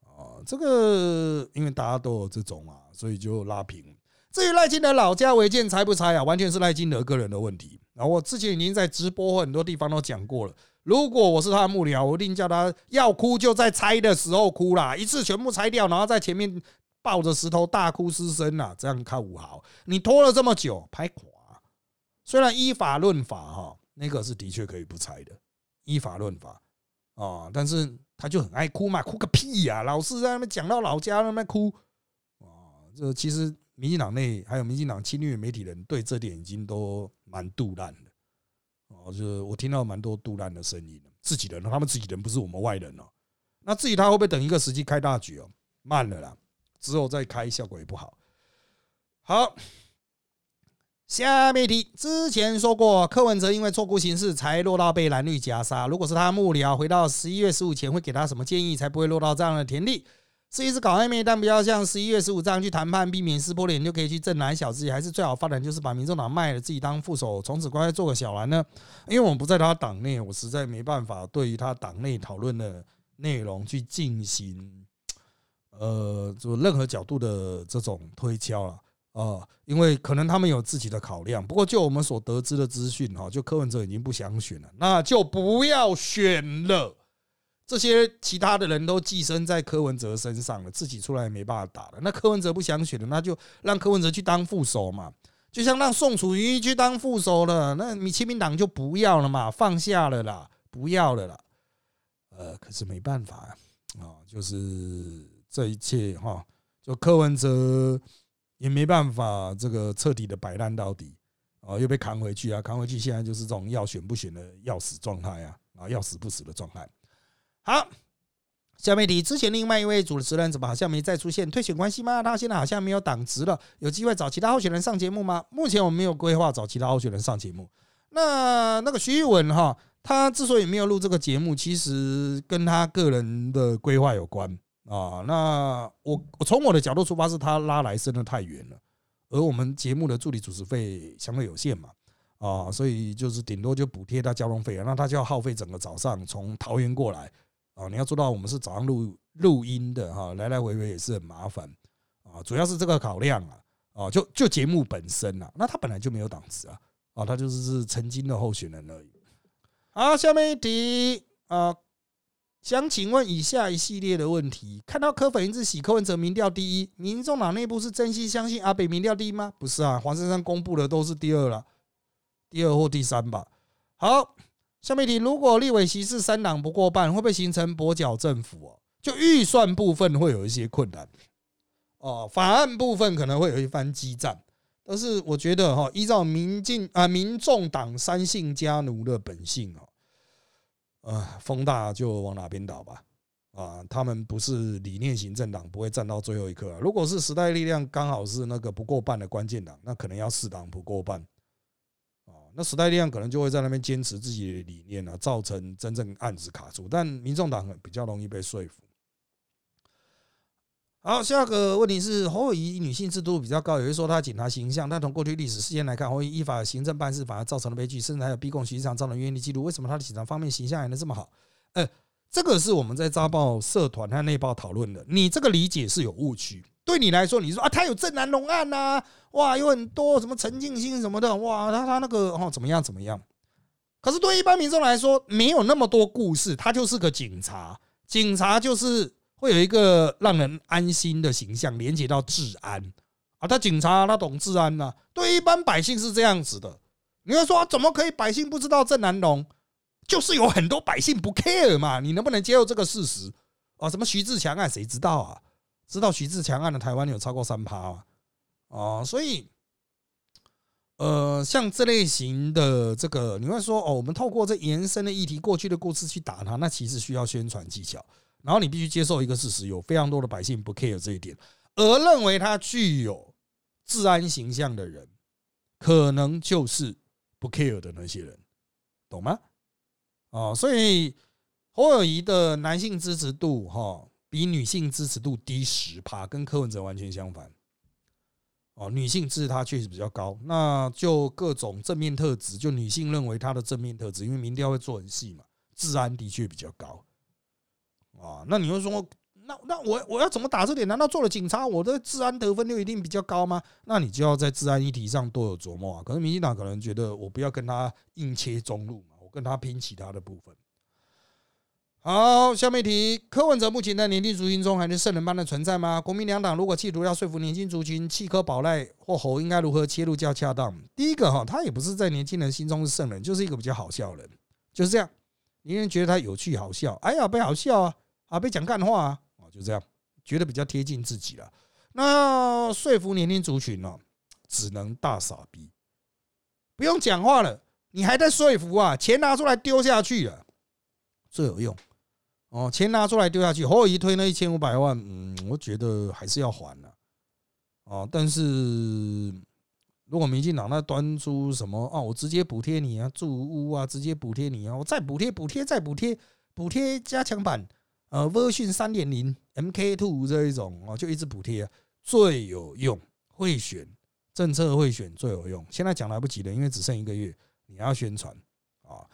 啊，这个因为大家都有这种嘛，所以就拉平。至于赖清德老家违建拆不拆啊，完全是赖清德个人的问题。然后我之前已经在直播或很多地方都讲过了。如果我是他的幕僚，我一定叫他要哭就在拆的时候哭啦，一次全部拆掉，然后在前面抱着石头大哭失声啦，这样看五好。你拖了这么久，拍垮。虽然依法论法哈，那个是的确可以不拆的，依法论法啊，但是他就很爱哭嘛，哭个屁呀！老是在那边讲到老家那边哭啊，这其实。民进党内还有民进党侵略媒体人对这点已经都蛮杜烂的哦，就是我听到蛮多杜烂的声音自己人，他们自己人不是我们外人哦。那至于他会不会等一个时机开大局哦慢了啦，之后再开效果也不好。好，下面题之前说过，柯文哲因为错估形势才落到被蓝绿夹杀。如果是他幕僚，回到十一月十五前会给他什么建议，才不会落到这样的田地？是一直搞暧昧，但不要像十一月十五这样去谈判，避免撕破脸就可以去正蓝小自己，还是最好发展就是把民众党卖了，自己当副手，从此乖乖做个小蓝呢？因为我们不在他党内，我实在没办法对于他党内讨论的内容去进行呃，就任何角度的这种推敲了。因为可能他们有自己的考量，不过就我们所得知的资讯哈，就柯文哲已经不想选了，那就不要选了。这些其他的人都寄生在柯文哲身上了，自己出来也没办法打了。那柯文哲不想选了，那就让柯文哲去当副手嘛，就像让宋楚瑜去当副手了，那你亲民党就不要了嘛，放下了啦，不要了啦。呃，可是没办法啊，就是这一切哈，就柯文哲。也没办法，这个彻底的摆烂到底啊，又被扛回去啊，扛回去，现在就是这种要选不选的要死状态啊，啊，要死不死的状态。好，下面题，之前另外一位主持人怎么好像没再出现？退选关系吗？他现在好像没有党职了，有机会找其他候选人上节目吗？目前我们没有规划找其他候选人上节目。那那个徐玉文哈，他之所以没有录这个节目，其实跟他个人的规划有关。啊，那我我从我的角度出发，是他拉来真的太远了，而我们节目的助理主持费相对有限嘛，啊，所以就是顶多就补贴他交通费啊，那他就要耗费整个早上从桃园过来啊，你要知道我们是早上录录音的哈，来来回回也是很麻烦啊，主要是这个考量啊，啊，就就节目本身啊，那他本来就没有档次啊，啊，他就是是曾经的候选人而已。好，下面一题啊。想请问以下一系列的问题：看到柯粉一直喜柯文哲民调第一，民众党内部是真心相信阿北民调第一吗？不是啊，黄珊珊公布的都是第二了，第二或第三吧。好，下面一题：如果立委席次三党不过半，会不会形成跛脚政府哦？就预算部分会有一些困难哦，法案部分可能会有一番激战。但是我觉得哈，依照民进啊民众党三姓家奴的本性哦。啊，风大就往哪边倒吧！啊，他们不是理念型政党，不会站到最后一刻。如果是时代力量刚好是那个不过半的关键党，那可能要四党不过半。啊，那时代力量可能就会在那边坚持自己的理念啊，造成真正案子卡住。但民众党比较容易被说服。好，下个问题是侯友谊女性制度比较高，有人说她警察形象，但从过去历史事件来看，侯友谊依法行政办事反而造成了悲剧，甚至还有逼供徐长造成冤狱记录。为什么他的警察方面形象还能这么好？呃，这个是我们在扎报社团和内报讨论的，你这个理解是有误区。对你来说，你说啊，他有正南龙案呐，哇，有很多什么陈静心什么的，哇，他他那个哦怎么样怎么样？可是对一般民众来说，没有那么多故事，他就是个警察，警察就是。会有一个让人安心的形象，连接到治安啊，他警察他懂治安呐。对一般百姓是这样子的，你要说怎么可以百姓不知道郑南龙？就是有很多百姓不 care 嘛，你能不能接受这个事实啊？什么徐志强案谁知道啊？知道徐志强案的台湾有超过三趴啊，啊，所以呃，像这类型的这个，你会说哦，我们透过这延伸的议题、过去的故事去打他，那其实需要宣传技巧。然后你必须接受一个事实，有非常多的百姓不 care 这一点，而认为他具有治安形象的人，可能就是不 care 的那些人，懂吗？哦，所以侯友谊的男性支持度哈比女性支持度低十趴，跟柯文哲完全相反。哦，女性支持他确实比较高，那就各种正面特质，就女性认为他的正面特质，因为民调会做很细嘛，治安的确比较高。啊，那你会说，那那我我要怎么打这点？难道做了警察，我的治安得分率一定比较高吗？那你就要在治安议题上多有琢磨啊。可是民进党可能觉得，我不要跟他硬切中路嘛，我跟他拼其他的部分。好，下面题，柯文哲目前在年轻族群中还是圣人般的存在吗？国民两党如果企图要说服年轻族群弃柯保赖或侯，应该如何切入较恰当？第一个哈，他也不是在年轻人心中是圣人，就是一个比较好笑的人，就是这样，年轻人觉得他有趣好笑，哎呀，不好笑啊。啊，被讲干话啊，啊，就这样，觉得比较贴近自己了。那说服年轻族群呢，只能大傻逼，不用讲话了，你还在说服啊？钱拿出来丢下去了，最有用哦，钱拿出来丢下去，侯友谊推那一千五百万，嗯，我觉得还是要还的。哦，但是如果民进党那端出什么啊，我直接补贴你啊，住屋啊，直接补贴你啊，我再补贴补贴再补贴补贴加强版，呃，version 三点零 MK two 这一种哦，就一直补贴最有用，会选政策会选最有用。现在讲来不及了，因为只剩一个月，你要宣传啊。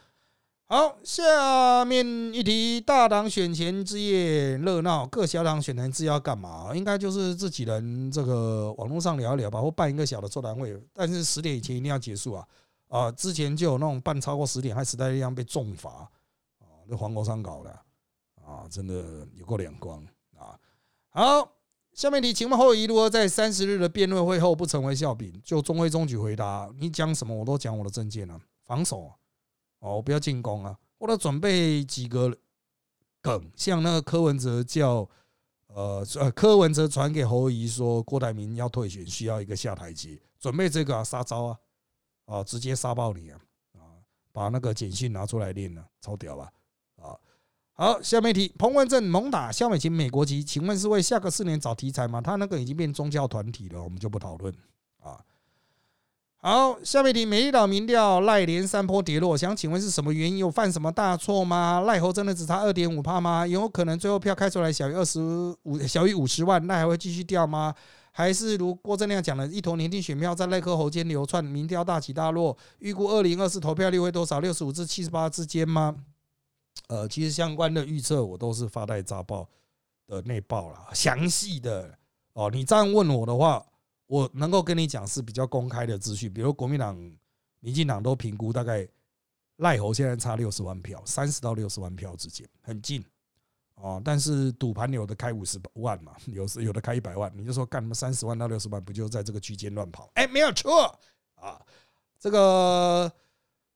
好，下面一题，大党选前之夜热闹，各小党选前之夜要干嘛？应该就是自己人这个网络上聊一聊吧，或办一个小的座谈会。但是十点以前一定要结束啊！啊，之前就有那种办超过十点，还时代力量被重罚啊，那黄国昌搞的，啊真的有够两光啊！好，下面题，请问侯友宜如何在三十日的辩论会后不成为笑柄？就中规中矩回答，你讲什么我都讲我的证件啊，防守。哦，不要进攻啊！我都准备几个梗，像那个柯文哲叫呃呃，柯文哲传给侯怡说郭台铭要退选，需要一个下台阶，准备这个啊杀招啊！啊，直接杀爆你啊！啊，把那个简讯拿出来练了，超屌吧！好，下面一题，彭文正猛打萧美琴美国籍，请问是为下个四年找题材吗？他那个已经变宗教团体了，我们就不讨论啊。好，下面一题，美丽岛民调赖连山坡跌落，想请问是什么原因？有犯什么大错吗？赖猴真的只差二点五帕吗？有可能最后票开出来小于二十五，小于五十万，那还会继续掉吗？还是如郭正亮讲的，一头年轻选票在赖科侯间流窜，民调大起大落？预估二零二四投票率会多少？六十五至七十八之间吗？呃，其实相关的预测我都是发在杂报的内报了，详细的哦。你这样问我的话。我能够跟你讲是比较公开的资讯，比如国民党、民进党都评估大概赖侯现在差六十万票，三十到六十万票之间很近哦。但是赌盘有的开五十万嘛，有时有的开一百万，你就说干什么三十万到六十万，不就在这个区间乱跑？哎，没有错啊。这个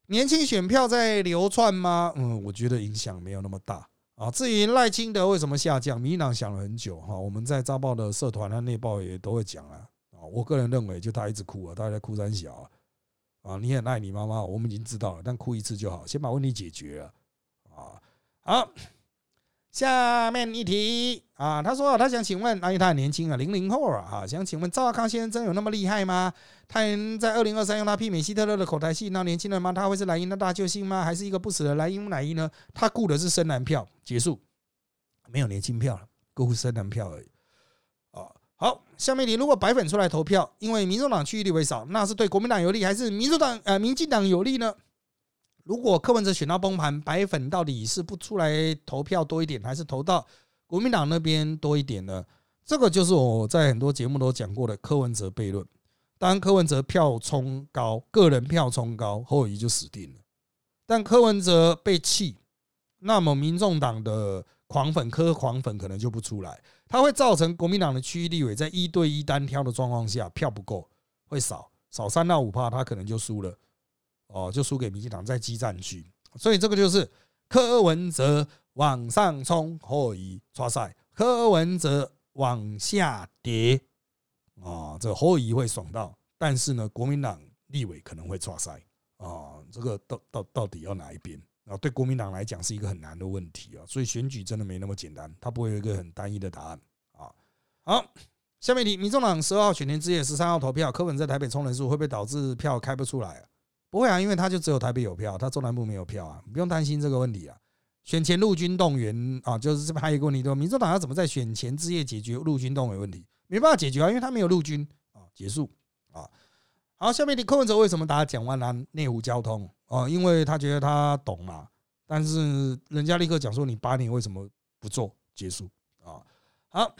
年轻选票在流窜吗？嗯，我觉得影响没有那么大啊。至于赖清德为什么下降，民进党想了很久哈。我们在扎报的社团和内报也都会讲啊。我个人认为，就他一直哭啊，他在哭三小啊，啊，你很爱你妈妈，我们已经知道了，但哭一次就好，先把问题解决了啊。好，下面一题啊，他说他想请问，因为他很年轻啊，零零后啊，哈，想请问赵康先生真有那么厉害吗？他能在二零二三用他媲美希特勒的口才戏闹年轻人吗？他会是莱茵的大救星吗？还是一个不死的莱茵木乃伊呢？他雇的是深蓝票，结束，没有年轻票了，雇深蓝票而已。啊好，下面你如果白粉出来投票，因为民众党区域地位少，那是对国民党有利还是民主党呃民进党有利呢？如果柯文哲选到崩盘，白粉到底是不出来投票多一点，还是投到国民党那边多一点呢？这个就是我在很多节目都讲过的柯文哲悖论。当柯文哲票冲高，个人票冲高，侯友谊就死定了。但柯文哲被弃，那么民众党的。狂粉科狂粉可能就不出来，它会造成国民党的区域立委在一对一单挑的状况下票不够，会少少三到五趴，他可能就输了，哦，就输给民进党在激战区，所以这个就是柯文哲往上冲，后移抓赛；柯文哲往下跌，啊，这后移会爽到，但是呢，国民党立委可能会抓赛，啊，这个到到到底要哪一边？啊，对国民党来讲是一个很难的问题啊，所以选举真的没那么简单，它不会有一个很单一的答案啊。好，下面题，民众党十二号选前之夜十三号投票，柯文在台北充人数会不会导致票开不出来啊？不会啊，因为他就只有台北有票，他中南部没有票啊，不用担心这个问题啊。选前陆军动员啊，就是这边还有一个问题，对？民主党要怎么在选前之夜解决陆军动员问题？没办法解决啊，因为他没有陆军啊。结束啊。好，下面题，柯文哲为什么打蒋万南内湖交通？啊，因为他觉得他懂嘛，但是人家立刻讲说你八年为什么不做结束啊？好，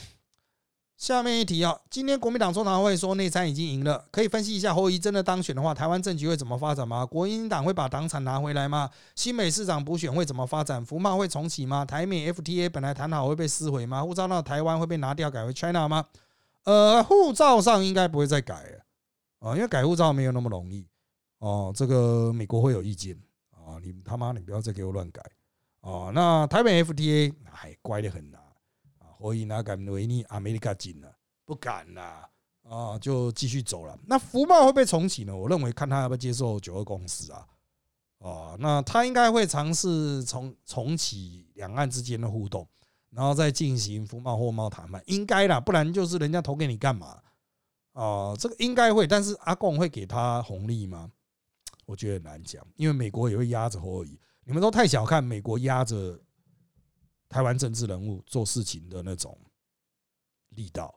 下面一题啊，今天国民党中常会说内参已经赢了，可以分析一下侯怡真的当选的话，台湾政局会怎么发展吗？国民党会把党产拿回来吗？新美市长补选会怎么发展？福茂会重启吗？台美 FTA 本来谈好会被撕毁吗？护照到台湾会被拿掉改为 China 吗？呃，护照上应该不会再改啊，因为改护照没有那么容易。哦，这个美国会有意见啊！你他妈，你不要再给我乱改哦。那台北 FTA 哎，乖得很呐啊！所以哪敢维尼阿美利卡进了？不敢啦啊，就继续走了。那福茂会不会重启呢？我认为看他要不要接受九二共识啊哦，那他应该会尝试重重启两岸之间的互动，然后再进行服贸货贸谈判，应该啦，不然就是人家投给你干嘛？哦，这个应该会，但是阿贡会给他红利吗？我觉得很难讲，因为美国也会压着侯友宜，你们都太小看美国压着台湾政治人物做事情的那种力道。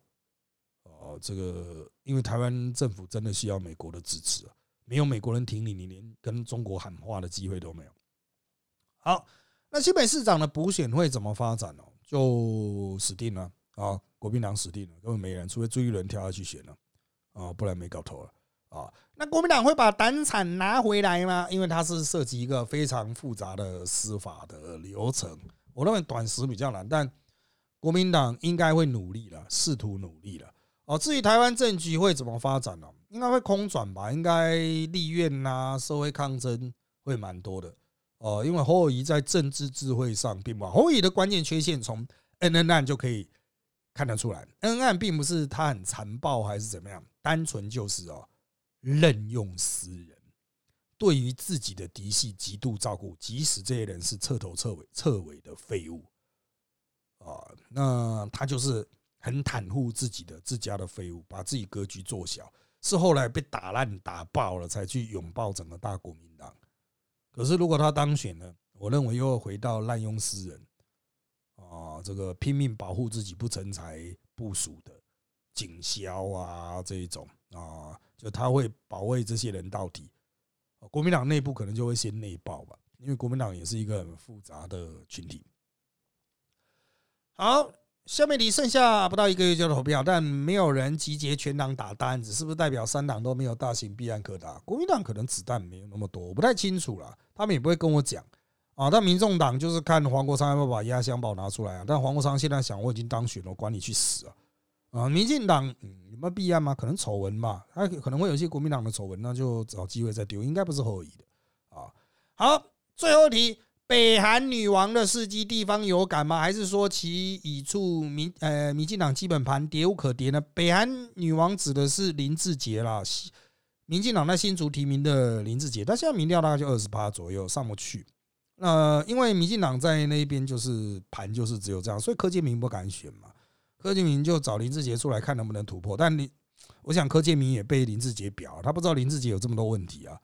哦，这个因为台湾政府真的需要美国的支持啊。没有美国人挺你，你连跟中国喊话的机会都没有。好，那新北市长的补选会怎么发展呢？就死定了啊！国民党死定了，根本没人，除非朱一伦跳下去选了啊，不然没搞头了啊。那国民党会把党产拿回来吗？因为它是涉及一个非常复杂的司法的流程，我认为短时比较难，但国民党应该会努力了，试图努力了。哦，至于台湾政局会怎么发展呢？应该会空转吧，应该立院呐，社会抗争会蛮多的哦。因为侯友谊在政治智慧上并不好，侯友谊的关键缺陷从 N N 案就可以看得出来。N 案并不是他很残暴还是怎么样，单纯就是哦任用私人，对于自己的嫡系极度照顾，即使这些人是彻头彻尾彻尾的废物啊，那他就是很袒护自己的自家的废物，把自己格局做小。是后来被打烂打爆了，才去拥抱整个大国民党。可是如果他当选了，我认为又会回到滥用私人啊，这个拼命保护自己不成才部署的警消啊这一种啊，就他会保卫这些人到底。国民党内部可能就会先内爆吧，因为国民党也是一个很复杂的群体。好。下面离剩下不到一个月就投票，但没有人集结全党打单子，是不是代表三党都没有大型弊案可打？国民党可能子弹没有那么多，我不太清楚了，他们也不会跟我讲啊。但民众党就是看黄国昌要不要把压箱宝拿出来啊。但黄国昌现在想，我已经当选了，管你去死啊！啊，民进党有没有弊案吗？可能丑闻吧，他可能会有一些国民党的丑闻，那就找机会再丢，应该不是后移的啊。好，最后题。北韩女王的事迹，地方有感吗？还是说其已处民呃民进党基本盘跌无可跌呢？北韩女王指的是林志杰啦，民进党在新竹提名的林志杰，但现在民调大概就二十八左右，上不去。那因为民进党在那边就是盘就是只有这样，所以柯建明不敢选嘛。柯建明就找林志杰出来看能不能突破，但你我想柯建明也被林志杰表，他不知道林志杰有这么多问题啊。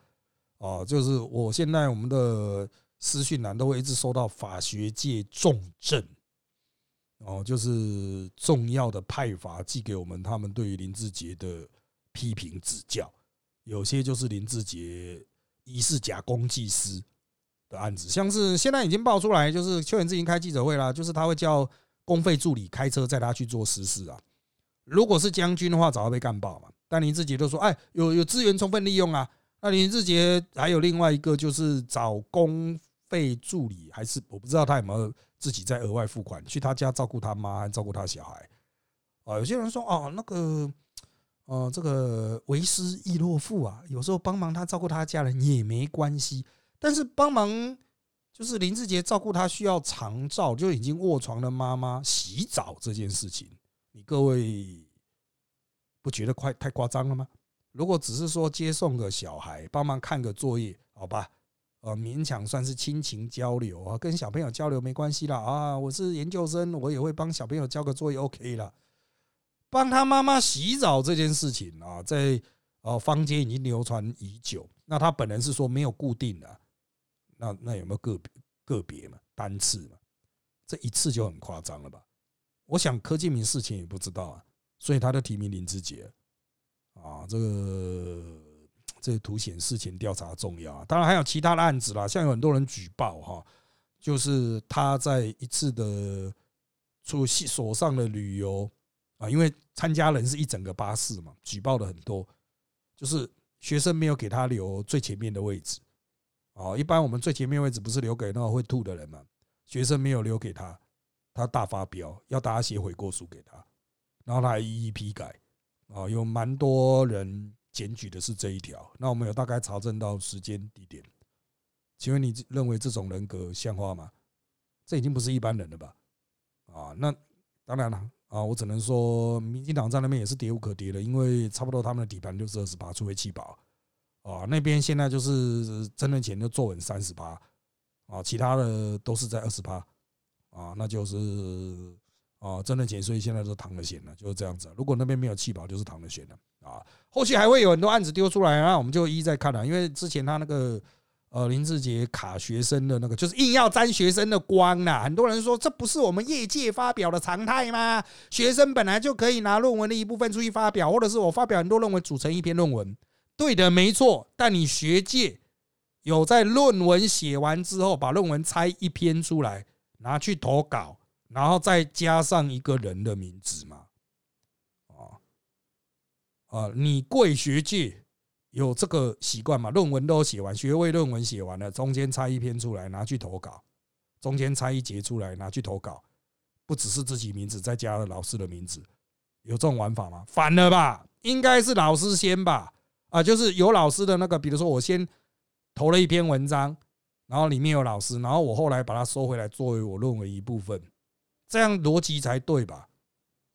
哦，就是我现在我们的。私讯栏都会一直收到法学界重症，哦，就是重要的派阀寄给我们，他们对于林志杰的批评指教，有些就是林志杰疑似假公济私的案子，像是现在已经爆出来，就是邱远志已经开记者会了，就是他会叫公费助理开车载他去做实事啊。如果是将军的话，早就被干爆嘛。但林志杰都说，哎，有有资源充分利用啊。那林志杰还有另外一个就是找公。费助理还是我不知道他有没有自己在额外付款去他家照顾他妈还照顾他小孩啊？有些人说哦，那个呃，这个为师亦若父啊，有时候帮忙他照顾他家人也没关系。但是帮忙就是林志杰照顾他需要长照就已经卧床的妈妈洗澡这件事情，你各位不觉得快太夸张了吗？如果只是说接送个小孩，帮忙看个作业，好吧？呃，勉强算是亲情交流啊，跟小朋友交流没关系啦啊。我是研究生，我也会帮小朋友交个作业，OK 了。帮他妈妈洗澡这件事情啊，在呃坊间已经流传已久。那他本人是说没有固定的，那那有没有个别个别嘛，单次嘛？这一次就很夸张了吧？我想柯建明事情也不知道啊，所以他就提名林志杰啊，这个。这凸显事情调查重要啊！当然还有其他的案子啦，像有很多人举报哈，就是他在一次的出所上的旅游啊，因为参加人是一整个巴士嘛，举报的很多，就是学生没有给他留最前面的位置哦。一般我们最前面位置不是留给那个会吐的人嘛？学生没有留给他，他大发飙，要大家写悔过书给他，然后他还一一批改啊，有蛮多人。检举的是这一条，那我们有大概查证到时间地点，请问你认为这种人格像话吗？这已经不是一般人了吧？啊，那当然了啊，我只能说，民进党在那边也是跌无可跌的，因为差不多他们的底盘就是二十八，除非弃保啊，那边现在就是真的钱就坐稳三十八啊，其他的都是在二十八啊，那就是啊真的钱，所以现在都躺着钱了，就是这样子。如果那边没有弃保，就是躺着钱了啊。后续还会有很多案子丢出来，那我们就一一再看了，因为之前他那个。呃，林志杰卡学生的那个，就是硬要沾学生的光呐。很多人说，这不是我们业界发表的常态吗？学生本来就可以拿论文的一部分出去发表，或者是我发表很多论文组成一篇论文，对的，没错。但你学界有在论文写完之后，把论文拆一篇出来拿去投稿，然后再加上一个人的名字吗？啊啊，你贵学界？有这个习惯嘛？论文都写完，学位论文写完了，中间拆一篇出来拿去投稿，中间拆一节出来拿去投稿，不只是自己名字，再加了老师的名字，有这种玩法吗？反了吧？应该是老师先吧？啊，就是有老师的那个，比如说我先投了一篇文章，然后里面有老师，然后我后来把它收回来作为我论文一部分，这样逻辑才对吧？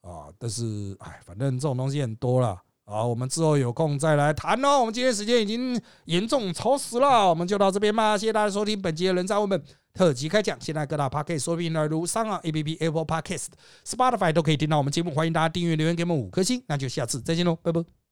啊，但是哎，反正这种东西很多了。好，我们之后有空再来谈哦。我们今天时间已经严重超时了，我们就到这边吧。谢谢大家收听本期的人渣文本特辑开讲。现在各大 podcast 收听来如上岸 A P P、Apple Podcast、Spotify 都可以听到我们节目。欢迎大家订阅、留言给我们五颗星。那就下次再见喽，拜拜。